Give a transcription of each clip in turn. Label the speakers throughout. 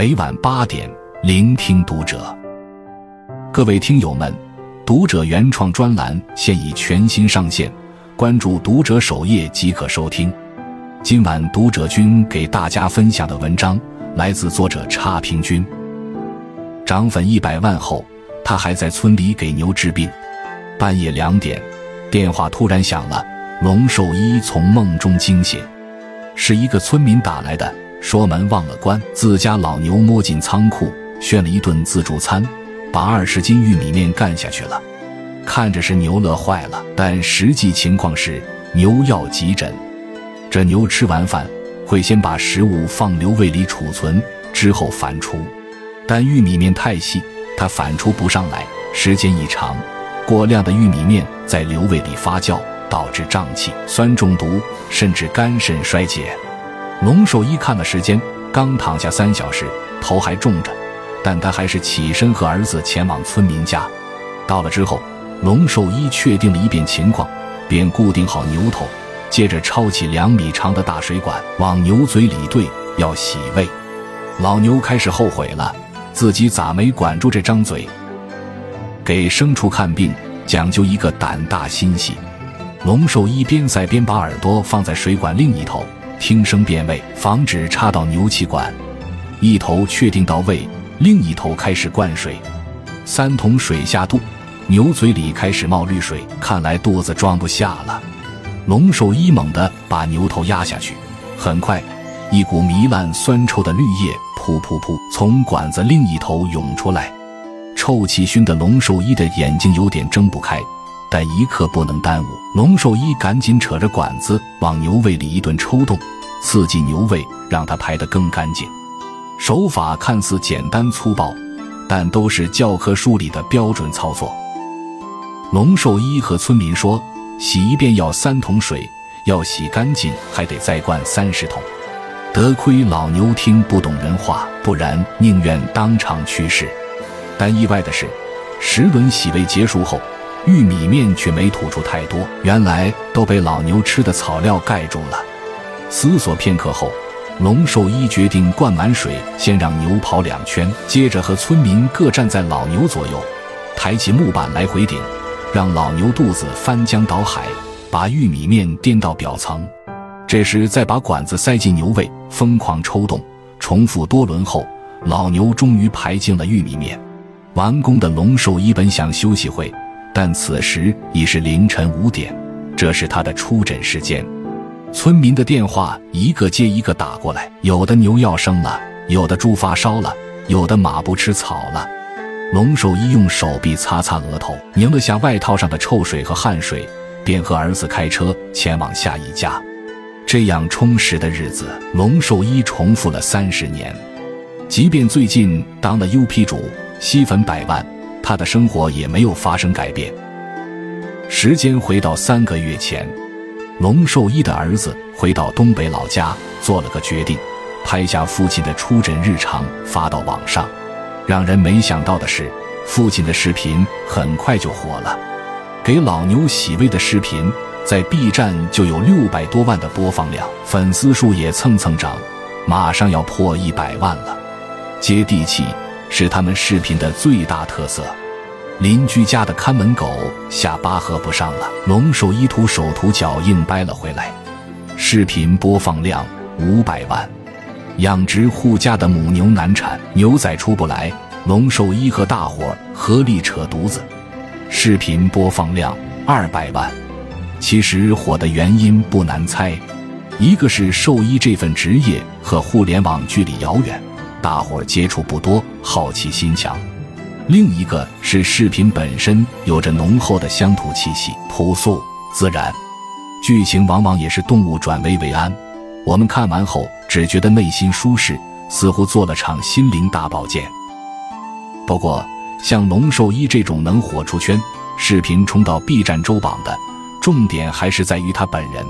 Speaker 1: 每晚八点，聆听读者。各位听友们，读者原创专栏现已全新上线，关注读者首页即可收听。今晚读者君给大家分享的文章来自作者差评君。涨粉一百万后，他还在村里给牛治病。半夜两点，电话突然响了，龙兽医从梦中惊醒，是一个村民打来的。说门忘了关，自家老牛摸进仓库炫了一顿自助餐，把二十斤玉米面干下去了。看着是牛乐坏了，但实际情况是牛要急诊。这牛吃完饭会先把食物放牛胃里储存，之后反刍。但玉米面太细，它反刍不上来，时间一长，过量的玉米面在瘤胃里发酵，导致胀气、酸中毒，甚至肝肾衰竭。龙兽医看了时间，刚躺下三小时，头还重着，但他还是起身和儿子前往村民家。到了之后，龙兽医确定了一遍情况，便固定好牛头，接着抄起两米长的大水管往牛嘴里兑，要洗胃。老牛开始后悔了，自己咋没管住这张嘴？给牲畜看病讲究一个胆大心细。龙兽医边塞边把耳朵放在水管另一头。听声辨位，防止插到牛气管。一头确定到位，另一头开始灌水。三桶水下肚，牛嘴里开始冒绿水，看来肚子装不下了。龙兽医猛地把牛头压下去，很快，一股糜烂酸臭的绿液噗噗噗从管子另一头涌出来，臭气熏得龙兽医的眼睛有点睁不开。但一刻不能耽误，龙兽医赶紧扯着管子往牛胃里一顿抽动，刺激牛胃，让它排得更干净。手法看似简单粗暴，但都是教科书里的标准操作。龙兽医和村民说，洗一遍要三桶水，要洗干净还得再灌三十桶。得亏老牛听不懂人话，不然宁愿当场去世。但意外的是，十轮洗胃结束后。玉米面却没吐出太多，原来都被老牛吃的草料盖住了。思索片刻后，龙兽医决定灌满水，先让牛跑两圈，接着和村民各站在老牛左右，抬起木板来回顶，让老牛肚子翻江倒海，把玉米面颠到表层。这时再把管子塞进牛胃，疯狂抽动，重复多轮后，老牛终于排进了玉米面。完工的龙兽医本想休息会。但此时已是凌晨五点，这是他的出诊时间。村民的电话一个接一个打过来，有的牛要生了，有的猪发烧了，有的马不吃草了。龙兽医用手臂擦擦额头，拧了下外套上的臭水和汗水，便和儿子开车前往下一家。这样充实的日子，龙兽医重复了三十年。即便最近当了 UP 主，吸粉百万。他的生活也没有发生改变。时间回到三个月前，龙兽医的儿子回到东北老家，做了个决定，拍下父亲的出诊日常发到网上。让人没想到的是，父亲的视频很快就火了。给老牛洗胃的视频在 B 站就有六百多万的播放量，粉丝数也蹭蹭涨，马上要破一百万了。接地气。是他们视频的最大特色。邻居家的看门狗下巴合不上了，龙兽医徒手图脚硬掰了回来。视频播放量五百万。养殖户家的母牛难产，牛仔出不来，龙兽医和大伙合力扯犊子。视频播放量二百万。其实火的原因不难猜，一个是兽医这份职业和互联网距离遥远。大伙接触不多，好奇心强。另一个是视频本身有着浓厚的乡土气息，朴素自然，剧情往往也是动物转危为安。我们看完后只觉得内心舒适，似乎做了场心灵大保健。不过，像龙兽医这种能火出圈、视频冲到 B 站周榜的，重点还是在于他本人。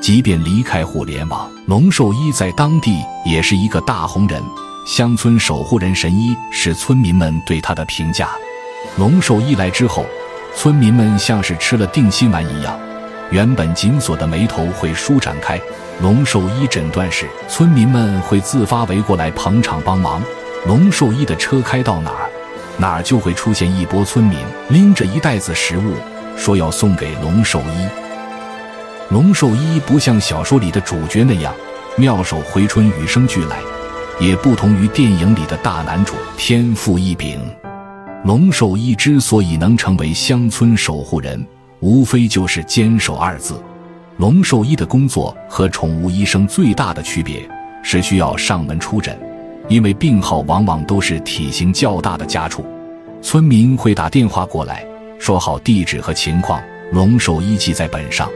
Speaker 1: 即便离开互联网，龙兽医在当地也是一个大红人。乡村守护人神医是村民们对他的评价。龙兽医来之后，村民们像是吃了定心丸一样，原本紧锁的眉头会舒展开。龙兽医诊断时，村民们会自发围过来捧场帮忙。龙兽医的车开到哪儿，哪儿就会出现一波村民，拎着一袋子食物，说要送给龙兽医。龙兽医不像小说里的主角那样妙手回春、与生俱来，也不同于电影里的大男主天赋异禀。龙兽医之所以能成为乡村守护人，无非就是坚守二字。龙兽医的工作和宠物医生最大的区别是需要上门出诊，因为病号往往都是体型较大的家畜，村民会打电话过来，说好地址和情况，龙兽医记在本上，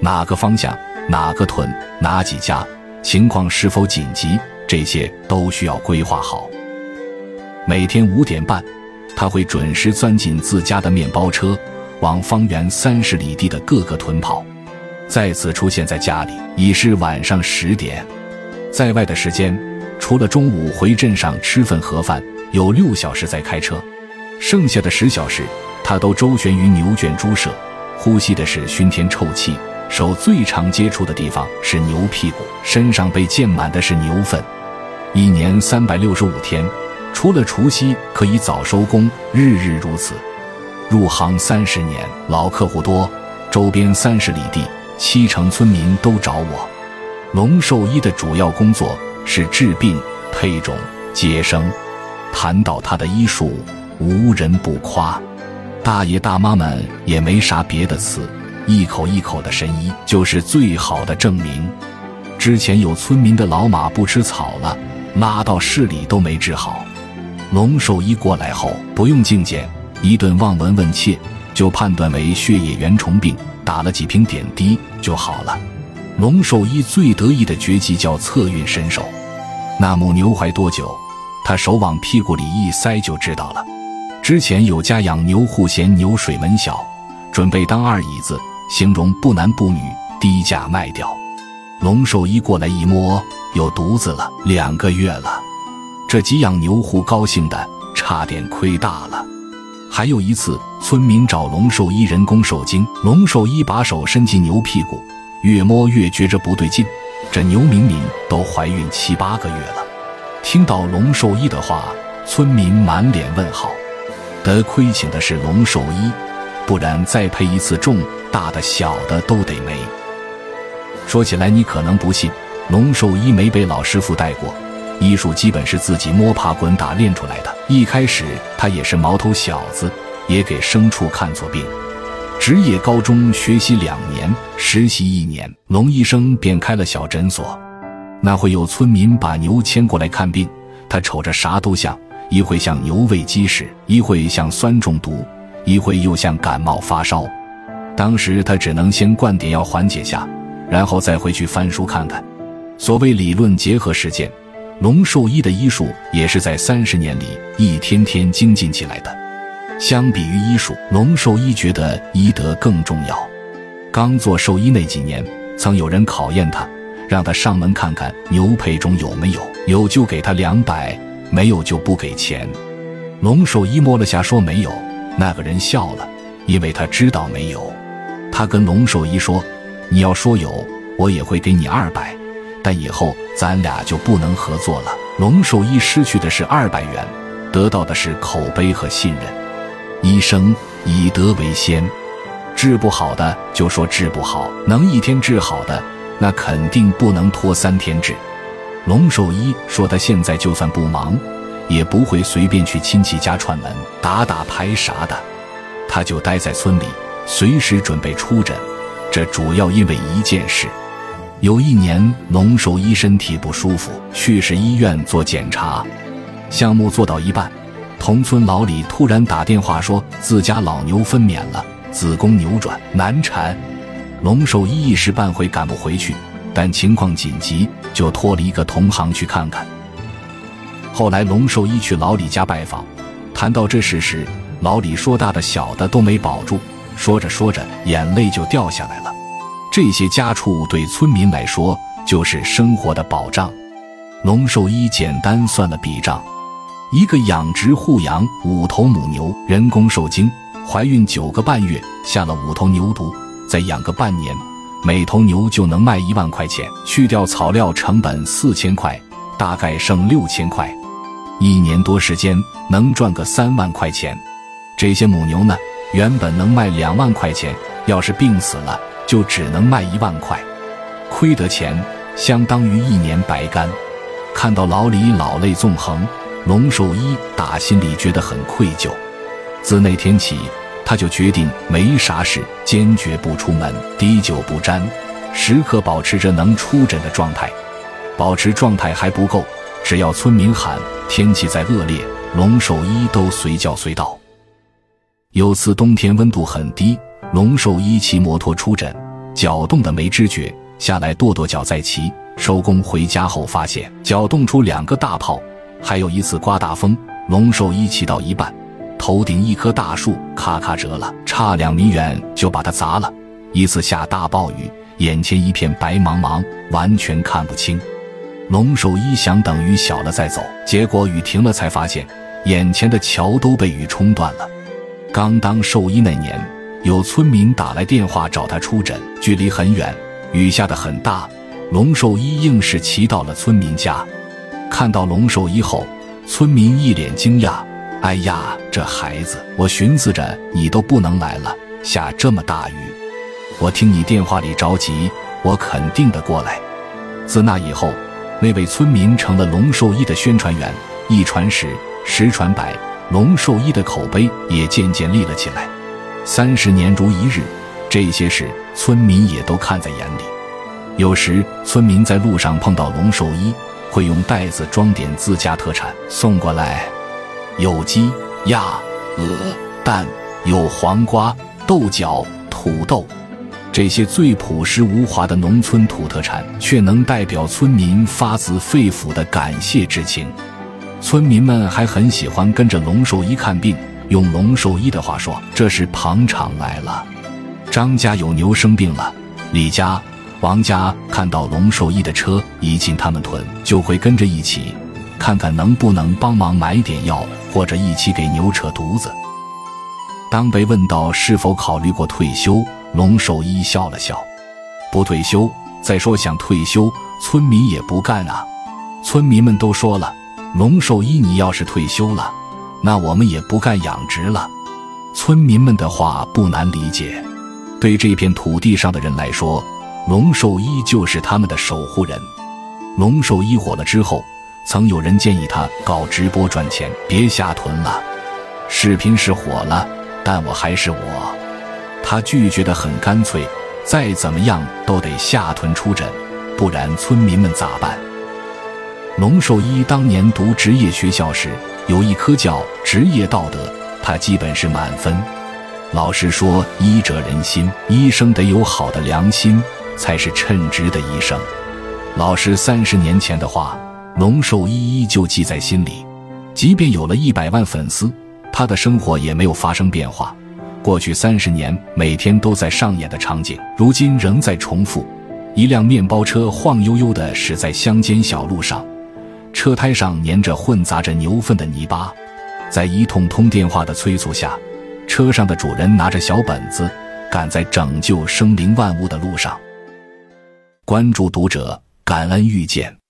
Speaker 1: 哪个方向、哪个屯、哪几家，情况是否紧急，这些都需要规划好。每天五点半，他会准时钻进自家的面包车，往方圆三十里地的各个屯跑。再次出现在家里已是晚上十点，在外的时间除了中午回镇上吃份盒饭，有六小时在开车，剩下的十小时他都周旋于牛圈猪舍，呼吸的是熏天臭气，手最常接触的地方是牛屁股，身上被溅满的是牛粪。一年三百六十五天，除了除夕可以早收工，日日如此。入行三十年，老客户多，周边三十里地。七成村民都找我。龙兽医的主要工作是治病、配种、接生。谈到他的医术，无人不夸。大爷大妈们也没啥别的词，一口一口的神医就是最好的证明。之前有村民的老马不吃草了，拉到市里都没治好。龙兽医过来后，不用镜检，一顿望闻问切，就判断为血液原虫病。打了几瓶点滴就好了。龙兽医最得意的绝技叫测孕身手，那母牛怀多久，他手往屁股里一塞就知道了。之前有家养牛户嫌牛水门小，准备当二椅子，形容不男不女，低价卖掉。龙兽医过来一摸，有犊子了，两个月了。这几养牛户高兴的差点亏大了。还有一次，村民找龙兽医人工受精，龙兽医把手伸进牛屁股，越摸越觉着不对劲。这牛明明都怀孕七八个月了。听到龙兽医的话，村民满脸问号。得亏请的是龙兽医，不然再配一次重大的、小的都得没。说起来你可能不信，龙兽医没被老师傅带过。医术基本是自己摸爬滚打练出来的。一开始他也是毛头小子，也给牲畜看错病。职业高中学习两年，实习一年，龙医生便开了小诊所。那会有村民把牛牵过来看病，他瞅着啥都像，一会像牛胃积食，一会像酸中毒，一会又像感冒发烧。当时他只能先灌点药缓解下，然后再回去翻书看看。所谓理论结合实践。龙兽医的医术也是在三十年里一天天精进起来的。相比于医术，龙兽医觉得医德更重要。刚做兽医那几年，曾有人考验他，让他上门看看牛配种有没有，有就给他两百，没有就不给钱。龙兽医摸了下说没有，那个人笑了，因为他知道没有。他跟龙兽医说：“你要说有，我也会给你二百。”但以后咱俩就不能合作了。龙兽医失去的是二百元，得到的是口碑和信任。医生以德为先，治不好的就说治不好，能一天治好的，那肯定不能拖三天治。龙兽医说他现在就算不忙，也不会随便去亲戚家串门打打牌啥的，他就待在村里，随时准备出诊。这主要因为一件事。有一年，龙兽医身体不舒服，去市医院做检查。项目做到一半，同村老李突然打电话说自家老牛分娩了，子宫扭转难产。龙兽医一时半会赶不回去，但情况紧急，就托了一个同行去看看。后来龙兽医去老李家拜访，谈到这事时，老李说大的小的都没保住，说着说着眼泪就掉下来了。这些家畜对村民来说就是生活的保障。龙兽医简单算了笔账：一个养殖户养五头母牛，人工受精，怀孕九个半月，下了五头牛犊，再养个半年，每头牛就能卖一万块钱，去掉草料成本四千块，大概剩六千块。一年多时间能赚个三万块钱。这些母牛呢，原本能卖两万块钱，要是病死了，就只能卖一万块，亏得钱相当于一年白干。看到老李老泪纵横，龙寿一打心里觉得很愧疚。自那天起，他就决定没啥事，坚决不出门，滴酒不沾，时刻保持着能出诊的状态。保持状态还不够，只要村民喊天气再恶劣，龙寿一都随叫随到。有次冬天温度很低，龙寿一骑摩托出诊，脚冻得没知觉，下来跺跺脚再骑。收工回家后，发现脚冻出两个大泡。还有一次刮大风，龙寿一骑到一半，头顶一棵大树咔咔折了，差两米远就把它砸了。一次下大暴雨，眼前一片白茫茫，完全看不清。龙寿一想等雨小了再走，结果雨停了才发现，眼前的桥都被雨冲断了。刚当兽医那年，有村民打来电话找他出诊，距离很远，雨下得很大。龙兽医硬是骑到了村民家，看到龙兽医后，村民一脸惊讶：“哎呀，这孩子，我寻思着你都不能来了，下这么大雨，我听你电话里着急，我肯定的过来。”自那以后，那位村民成了龙兽医的宣传员，一传十，十传百，龙寿一的口碑也渐渐立了起来。三十年如一日，这些事村民也都看在眼里。有时村民在路上碰到龙寿一，会用袋子装点自家特产送过来，有鸡、鸭、鹅、蛋，有黄瓜、豆角、土豆，这些最朴实无华的农村土特产，却能代表村民发自肺腑的感谢之情。村民们还很喜欢跟着龙兽医看病，用龙兽医的话说：“这是捧场来了。”张家有牛生病了，李家。王家看到龙兽医的车一进他们屯，就会跟着一起，看看能不能帮忙买点药，或者一起给牛扯犊子。当被问到是否考虑过退休，龙兽医笑了笑：“不退休。再说想退休，村民也不干啊。村民们都说了，龙兽医你要是退休了，那我们也不干养殖了。村民们的话不难理解，对这片土地上的人来说。”龙兽医就是他们的守护人。龙兽医火了之后，曾有人建议他搞直播赚钱，别下屯了。视频是火了，但我还是我。他拒绝的很干脆，再怎么样都得下屯出诊，不然村民们咋办？龙寿一当年读职业学校时，有一科叫职业道德，他基本是满分。老师说，医者仁心，医生得有好的良心。才是称职的医生。老师三十年前的话，龙寿一依旧记在心里。即便有了一百万粉丝，他的生活也没有发生变化。过去三十年每天都在上演的场景，如今仍在重复。一辆面包车晃悠悠地驶在乡间小路上，车胎上粘着混杂着牛粪的泥巴。在一通通电话的催促下，车上的主人拿着小本子，赶在拯救生灵万物的路上。关注读者，感恩遇见。